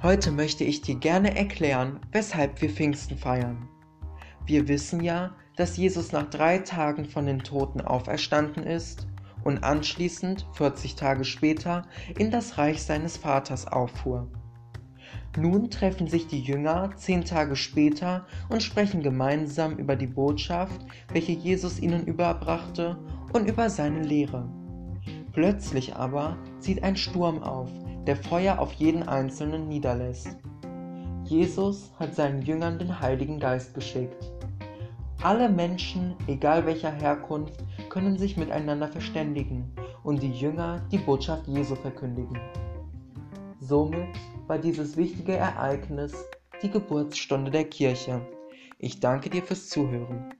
Heute möchte ich dir gerne erklären, weshalb wir Pfingsten feiern. Wir wissen ja, dass Jesus nach drei Tagen von den Toten auferstanden ist und anschließend, 40 Tage später, in das Reich seines Vaters auffuhr. Nun treffen sich die Jünger zehn Tage später und sprechen gemeinsam über die Botschaft, welche Jesus ihnen überbrachte und über seine Lehre. Plötzlich aber zieht ein Sturm auf, der Feuer auf jeden Einzelnen niederlässt. Jesus hat seinen Jüngern den Heiligen Geist geschickt. Alle Menschen, egal welcher Herkunft, können sich miteinander verständigen und die Jünger die Botschaft Jesu verkündigen. Somit war dieses wichtige Ereignis die Geburtsstunde der Kirche. Ich danke dir fürs Zuhören.